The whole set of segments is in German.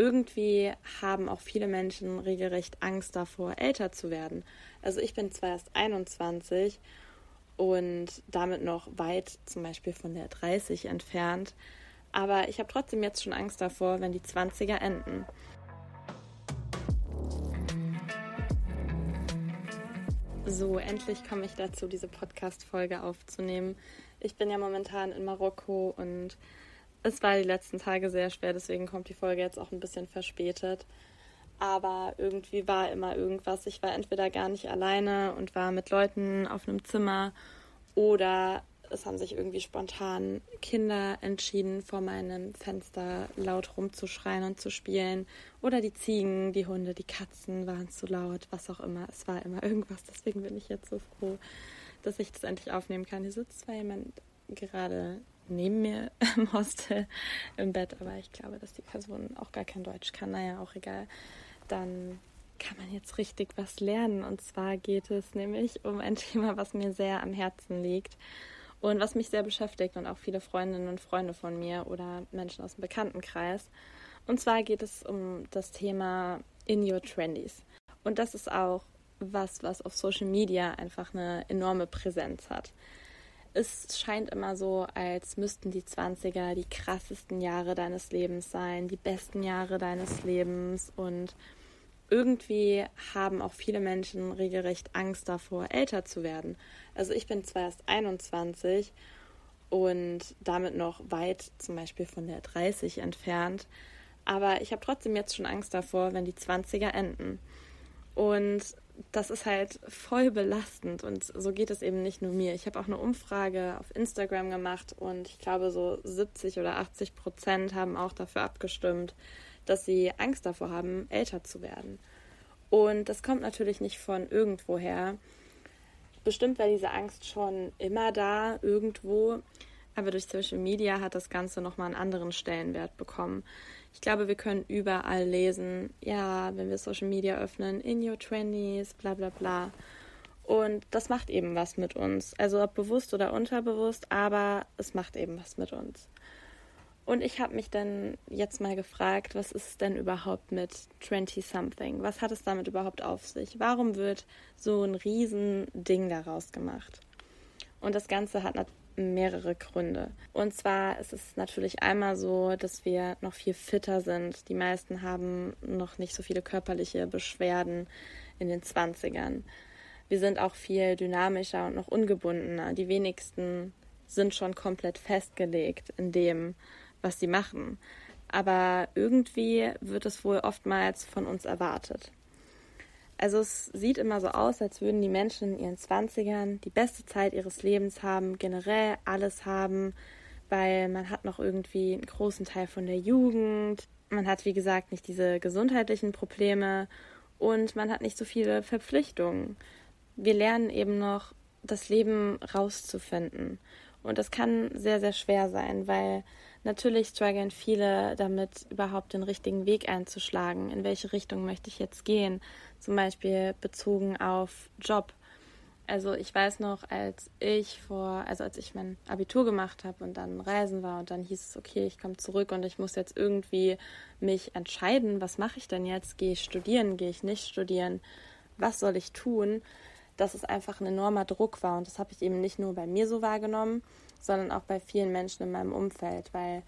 irgendwie haben auch viele Menschen regelrecht Angst davor, älter zu werden. Also ich bin zwar erst 21 und damit noch weit zum Beispiel von der 30 entfernt, aber ich habe trotzdem jetzt schon Angst davor, wenn die 20er enden. So, endlich komme ich dazu, diese Podcast-Folge aufzunehmen. Ich bin ja momentan in Marokko und es war die letzten Tage sehr schwer, deswegen kommt die Folge jetzt auch ein bisschen verspätet. Aber irgendwie war immer irgendwas. Ich war entweder gar nicht alleine und war mit Leuten auf einem Zimmer oder es haben sich irgendwie spontan Kinder entschieden, vor meinem Fenster laut rumzuschreien und zu spielen. Oder die Ziegen, die Hunde, die Katzen waren zu laut, was auch immer. Es war immer irgendwas. Deswegen bin ich jetzt so froh, dass ich das endlich aufnehmen kann. Hier sitzt zwar jemand gerade neben mir im Hostel im Bett, aber ich glaube, dass die Person auch gar kein Deutsch kann. Naja, auch egal. Dann kann man jetzt richtig was lernen. Und zwar geht es nämlich um ein Thema, was mir sehr am Herzen liegt und was mich sehr beschäftigt und auch viele Freundinnen und Freunde von mir oder Menschen aus dem Bekanntenkreis. Und zwar geht es um das Thema In Your Trendies. Und das ist auch was, was auf Social Media einfach eine enorme Präsenz hat es scheint immer so, als müssten die 20er die krassesten Jahre deines Lebens sein, die besten Jahre deines Lebens und irgendwie haben auch viele Menschen regelrecht Angst davor, älter zu werden. Also ich bin zwar erst 21 und damit noch weit zum Beispiel von der 30 entfernt, aber ich habe trotzdem jetzt schon Angst davor, wenn die 20er enden. Und das ist halt voll belastend und so geht es eben nicht nur mir. Ich habe auch eine Umfrage auf Instagram gemacht und ich glaube, so 70 oder 80 Prozent haben auch dafür abgestimmt, dass sie Angst davor haben, älter zu werden. Und das kommt natürlich nicht von irgendwoher. Bestimmt war diese Angst schon immer da, irgendwo. Aber durch Social Media hat das Ganze nochmal einen anderen Stellenwert bekommen. Ich glaube, wir können überall lesen, ja, wenn wir Social Media öffnen, in your twenties, bla bla bla. Und das macht eben was mit uns. Also ob bewusst oder unterbewusst, aber es macht eben was mit uns. Und ich habe mich dann jetzt mal gefragt, was ist denn überhaupt mit 20-something? Was hat es damit überhaupt auf sich? Warum wird so ein Riesending daraus gemacht? Und das Ganze hat mehrere Gründe. Und zwar ist es natürlich einmal so, dass wir noch viel fitter sind. Die meisten haben noch nicht so viele körperliche Beschwerden in den 20ern. Wir sind auch viel dynamischer und noch ungebundener. Die wenigsten sind schon komplett festgelegt in dem, was sie machen. Aber irgendwie wird es wohl oftmals von uns erwartet. Also es sieht immer so aus, als würden die Menschen in ihren Zwanzigern die beste Zeit ihres Lebens haben, generell alles haben, weil man hat noch irgendwie einen großen Teil von der Jugend, man hat wie gesagt nicht diese gesundheitlichen Probleme und man hat nicht so viele Verpflichtungen. Wir lernen eben noch das Leben rauszufinden und das kann sehr, sehr schwer sein, weil Natürlich strugglen viele damit, überhaupt den richtigen Weg einzuschlagen. In welche Richtung möchte ich jetzt gehen? Zum Beispiel bezogen auf Job. Also ich weiß noch, als ich vor, also als ich mein Abitur gemacht habe und dann reisen war und dann hieß es, okay, ich komme zurück und ich muss jetzt irgendwie mich entscheiden, was mache ich denn jetzt? Gehe ich studieren, gehe ich nicht studieren? Was soll ich tun? Dass es einfach ein enormer Druck war. Und das habe ich eben nicht nur bei mir so wahrgenommen, sondern auch bei vielen Menschen in meinem Umfeld, weil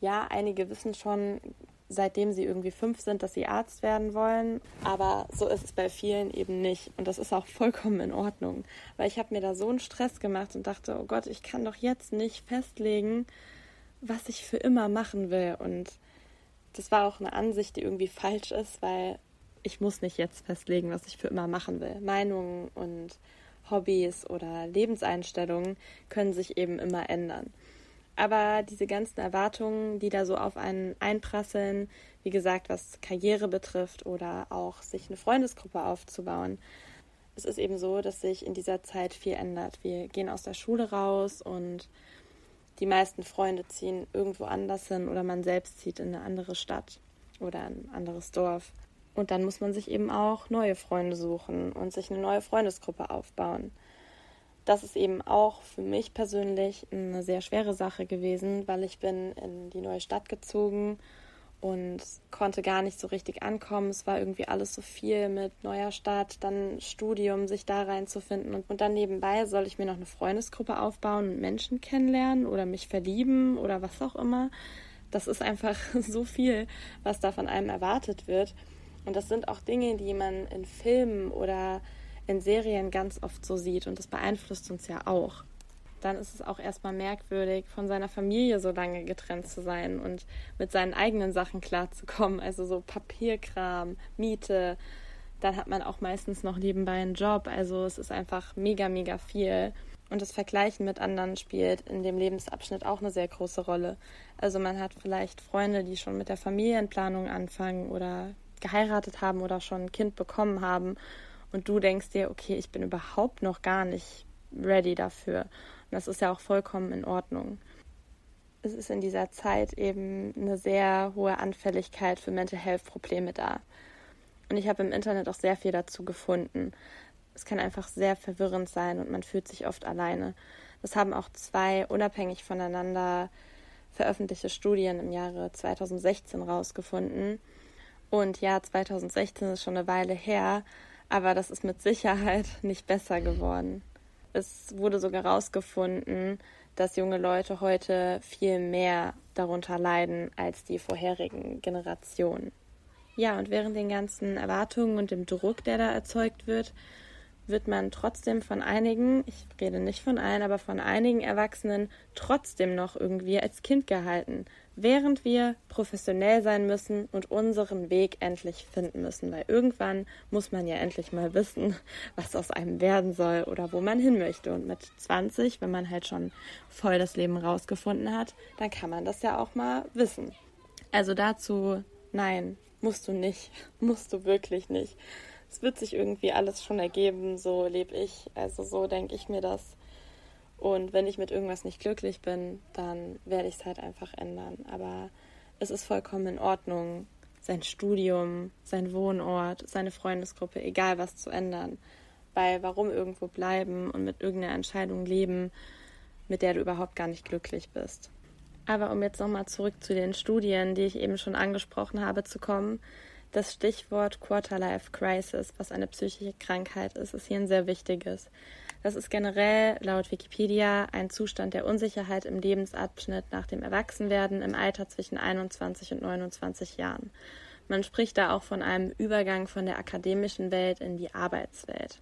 ja, einige wissen schon, seitdem sie irgendwie fünf sind, dass sie Arzt werden wollen, aber so ist es bei vielen eben nicht. Und das ist auch vollkommen in Ordnung, weil ich habe mir da so einen Stress gemacht und dachte, oh Gott, ich kann doch jetzt nicht festlegen, was ich für immer machen will. Und das war auch eine Ansicht, die irgendwie falsch ist, weil ich muss nicht jetzt festlegen, was ich für immer machen will. Meinungen und Hobbys oder Lebenseinstellungen können sich eben immer ändern. Aber diese ganzen Erwartungen, die da so auf einen einprasseln, wie gesagt, was Karriere betrifft oder auch sich eine Freundesgruppe aufzubauen, es ist eben so, dass sich in dieser Zeit viel ändert. Wir gehen aus der Schule raus und die meisten Freunde ziehen irgendwo anders hin oder man selbst zieht in eine andere Stadt oder ein anderes Dorf. Und dann muss man sich eben auch neue Freunde suchen und sich eine neue Freundesgruppe aufbauen. Das ist eben auch für mich persönlich eine sehr schwere Sache gewesen, weil ich bin in die neue Stadt gezogen und konnte gar nicht so richtig ankommen. Es war irgendwie alles so viel mit neuer Start, dann Studium, sich da reinzufinden. Und, und dann nebenbei soll ich mir noch eine Freundesgruppe aufbauen und Menschen kennenlernen oder mich verlieben oder was auch immer. Das ist einfach so viel, was da von einem erwartet wird. Und das sind auch Dinge, die man in Filmen oder in Serien ganz oft so sieht. Und das beeinflusst uns ja auch dann ist es auch erstmal merkwürdig, von seiner Familie so lange getrennt zu sein und mit seinen eigenen Sachen klarzukommen. Also so Papierkram, Miete. Dann hat man auch meistens noch nebenbei einen Job. Also es ist einfach mega, mega viel. Und das Vergleichen mit anderen spielt in dem Lebensabschnitt auch eine sehr große Rolle. Also man hat vielleicht Freunde, die schon mit der Familienplanung anfangen oder geheiratet haben oder schon ein Kind bekommen haben. Und du denkst dir, okay, ich bin überhaupt noch gar nicht ready dafür. Und das ist ja auch vollkommen in Ordnung. Es ist in dieser Zeit eben eine sehr hohe Anfälligkeit für Mental Health Probleme da. Und ich habe im Internet auch sehr viel dazu gefunden. Es kann einfach sehr verwirrend sein und man fühlt sich oft alleine. Das haben auch zwei unabhängig voneinander veröffentlichte Studien im Jahre 2016 rausgefunden. Und ja, 2016 ist schon eine Weile her, aber das ist mit Sicherheit nicht besser geworden es wurde sogar herausgefunden, dass junge Leute heute viel mehr darunter leiden als die vorherigen Generationen. Ja, und während den ganzen Erwartungen und dem Druck, der da erzeugt wird, wird man trotzdem von einigen, ich rede nicht von allen, aber von einigen Erwachsenen trotzdem noch irgendwie als Kind gehalten, während wir professionell sein müssen und unseren Weg endlich finden müssen, weil irgendwann muss man ja endlich mal wissen, was aus einem werden soll oder wo man hin möchte. Und mit 20, wenn man halt schon voll das Leben rausgefunden hat, dann kann man das ja auch mal wissen. Also dazu, nein, musst du nicht, musst du wirklich nicht es wird sich irgendwie alles schon ergeben, so lebe ich, also so denke ich mir das. Und wenn ich mit irgendwas nicht glücklich bin, dann werde ich es halt einfach ändern. Aber es ist vollkommen in Ordnung, sein Studium, sein Wohnort, seine Freundesgruppe, egal was zu ändern. Weil warum irgendwo bleiben und mit irgendeiner Entscheidung leben, mit der du überhaupt gar nicht glücklich bist. Aber um jetzt nochmal zurück zu den Studien, die ich eben schon angesprochen habe, zu kommen, das Stichwort Quarterlife Crisis, was eine psychische Krankheit ist, ist hier ein sehr wichtiges. Das ist generell laut Wikipedia ein Zustand der Unsicherheit im Lebensabschnitt nach dem Erwachsenwerden im Alter zwischen 21 und 29 Jahren. Man spricht da auch von einem Übergang von der akademischen Welt in die Arbeitswelt.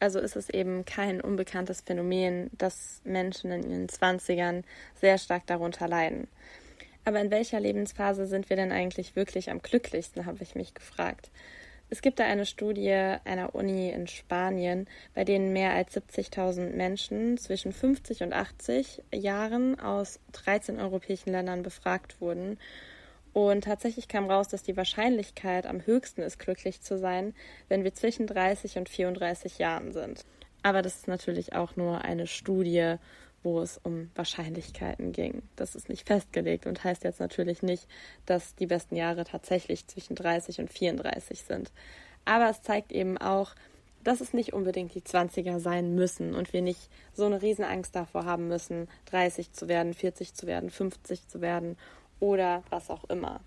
Also ist es eben kein unbekanntes Phänomen, dass Menschen in ihren Zwanzigern sehr stark darunter leiden. Aber in welcher Lebensphase sind wir denn eigentlich wirklich am glücklichsten, habe ich mich gefragt. Es gibt da eine Studie einer Uni in Spanien, bei denen mehr als 70.000 Menschen zwischen 50 und 80 Jahren aus 13 europäischen Ländern befragt wurden. Und tatsächlich kam raus, dass die Wahrscheinlichkeit am höchsten ist, glücklich zu sein, wenn wir zwischen 30 und 34 Jahren sind. Aber das ist natürlich auch nur eine Studie wo es um Wahrscheinlichkeiten ging. Das ist nicht festgelegt und heißt jetzt natürlich nicht, dass die besten Jahre tatsächlich zwischen 30 und 34 sind. Aber es zeigt eben auch, dass es nicht unbedingt die 20er sein müssen und wir nicht so eine Riesenangst davor haben müssen, 30 zu werden, 40 zu werden, 50 zu werden oder was auch immer.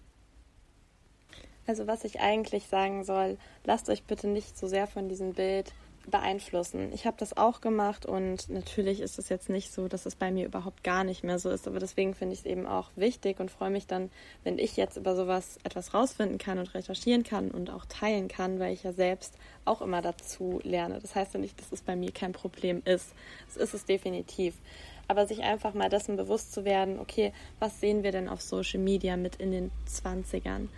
Also was ich eigentlich sagen soll, lasst euch bitte nicht so sehr von diesem Bild beeinflussen. Ich habe das auch gemacht und natürlich ist es jetzt nicht so, dass es bei mir überhaupt gar nicht mehr so ist, aber deswegen finde ich es eben auch wichtig und freue mich dann, wenn ich jetzt über sowas etwas rausfinden kann und recherchieren kann und auch teilen kann, weil ich ja selbst auch immer dazu lerne. Das heißt ja nicht, dass es bei mir kein Problem ist. Es ist es definitiv. Aber sich einfach mal dessen bewusst zu werden, okay, was sehen wir denn auf Social Media mit in den 20ern?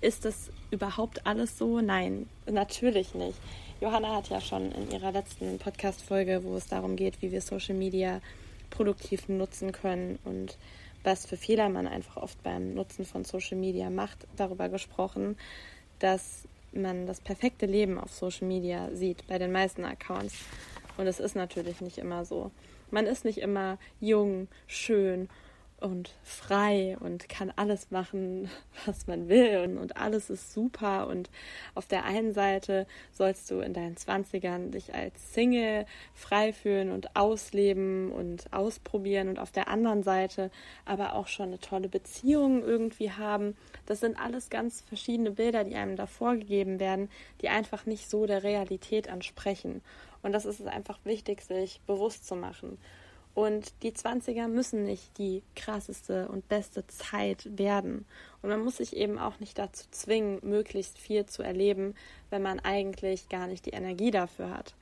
Ist das überhaupt alles so? Nein, natürlich nicht. Johanna hat ja schon in ihrer letzten Podcast-Folge, wo es darum geht, wie wir Social Media produktiv nutzen können und was für Fehler man einfach oft beim Nutzen von Social Media macht, darüber gesprochen, dass man das perfekte Leben auf Social Media sieht bei den meisten Accounts. Und es ist natürlich nicht immer so. Man ist nicht immer jung, schön und frei und kann alles machen, was man will und, und, alles ist super und auf der einen Seite sollst du in deinen Zwanzigern dich als Single frei fühlen und ausleben und ausprobieren und auf der anderen Seite aber auch schon eine tolle Beziehung irgendwie haben. Das sind alles ganz verschiedene Bilder, die einem da vorgegeben werden, die einfach nicht so der Realität ansprechen. Und das ist es einfach wichtig, sich bewusst zu machen. Und die 20er müssen nicht die krasseste und beste Zeit werden. Und man muss sich eben auch nicht dazu zwingen, möglichst viel zu erleben, wenn man eigentlich gar nicht die Energie dafür hat.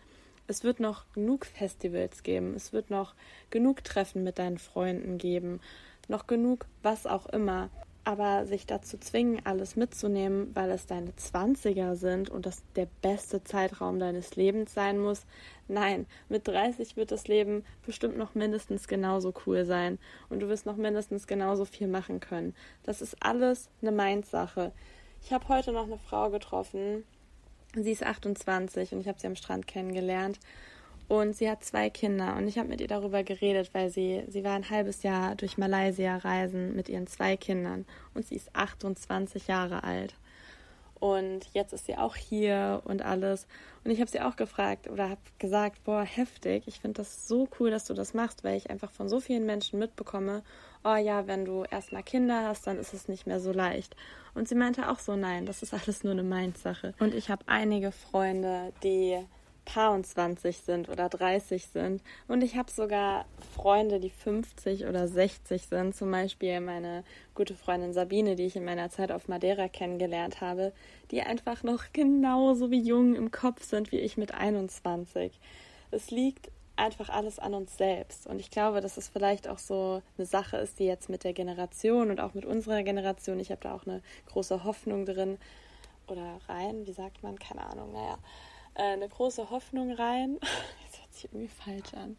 Es wird noch genug Festivals geben, es wird noch genug Treffen mit deinen Freunden geben, noch genug was auch immer aber sich dazu zwingen, alles mitzunehmen, weil es deine Zwanziger sind und das der beste Zeitraum deines Lebens sein muss. Nein, mit 30 wird das Leben bestimmt noch mindestens genauso cool sein und du wirst noch mindestens genauso viel machen können. Das ist alles eine Mindsache. Ich habe heute noch eine Frau getroffen, sie ist 28 und ich habe sie am Strand kennengelernt und sie hat zwei Kinder und ich habe mit ihr darüber geredet, weil sie, sie war ein halbes Jahr durch Malaysia reisen mit ihren zwei Kindern und sie ist 28 Jahre alt. Und jetzt ist sie auch hier und alles. Und ich habe sie auch gefragt oder habe gesagt, boah, heftig, ich finde das so cool, dass du das machst, weil ich einfach von so vielen Menschen mitbekomme, oh ja, wenn du erstmal Kinder hast, dann ist es nicht mehr so leicht. Und sie meinte auch so, nein, das ist alles nur eine Mindsache. Und ich habe einige Freunde, die paar und 20 sind oder 30 sind. Und ich habe sogar Freunde, die 50 oder 60 sind. Zum Beispiel meine gute Freundin Sabine, die ich in meiner Zeit auf Madeira kennengelernt habe, die einfach noch genauso wie jung im Kopf sind wie ich mit 21. Es liegt einfach alles an uns selbst. Und ich glaube, dass es vielleicht auch so eine Sache ist, die jetzt mit der Generation und auch mit unserer Generation, ich habe da auch eine große Hoffnung drin, oder rein, wie sagt man, keine Ahnung, naja, eine große Hoffnung rein. Das hört sich irgendwie falsch an.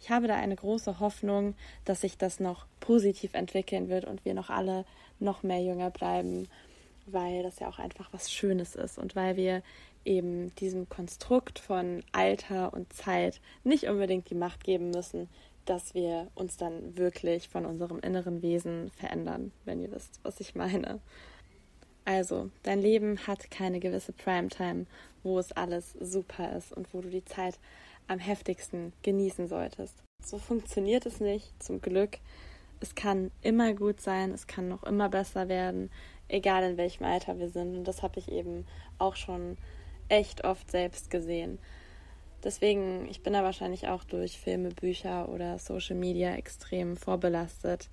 Ich habe da eine große Hoffnung, dass sich das noch positiv entwickeln wird und wir noch alle noch mehr jünger bleiben, weil das ja auch einfach was Schönes ist und weil wir eben diesem Konstrukt von Alter und Zeit nicht unbedingt die Macht geben müssen, dass wir uns dann wirklich von unserem inneren Wesen verändern, wenn ihr wisst, was ich meine. Also, dein Leben hat keine gewisse Primetime wo es alles super ist und wo du die Zeit am heftigsten genießen solltest. So funktioniert es nicht, zum Glück. Es kann immer gut sein, es kann noch immer besser werden, egal in welchem Alter wir sind. Und das habe ich eben auch schon echt oft selbst gesehen. Deswegen, ich bin da wahrscheinlich auch durch Filme, Bücher oder Social Media extrem vorbelastet.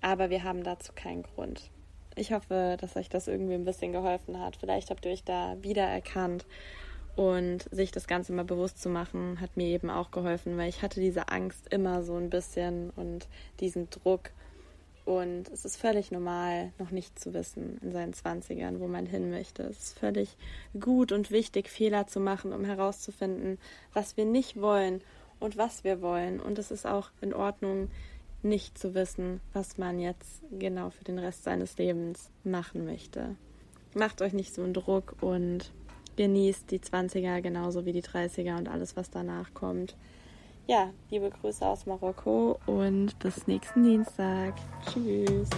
Aber wir haben dazu keinen Grund. Ich hoffe, dass euch das irgendwie ein bisschen geholfen hat. Vielleicht habt ihr euch da wiedererkannt. Und sich das Ganze mal bewusst zu machen, hat mir eben auch geholfen, weil ich hatte diese Angst immer so ein bisschen und diesen Druck. Und es ist völlig normal, noch nicht zu wissen in seinen Zwanzigern, wo man hin möchte. Es ist völlig gut und wichtig, Fehler zu machen, um herauszufinden, was wir nicht wollen und was wir wollen. Und es ist auch in Ordnung, nicht zu wissen, was man jetzt genau für den Rest seines Lebens machen möchte. Macht euch nicht so einen Druck und genießt die 20er genauso wie die 30er und alles, was danach kommt. Ja, liebe Grüße aus Marokko und bis nächsten Dienstag. Tschüss.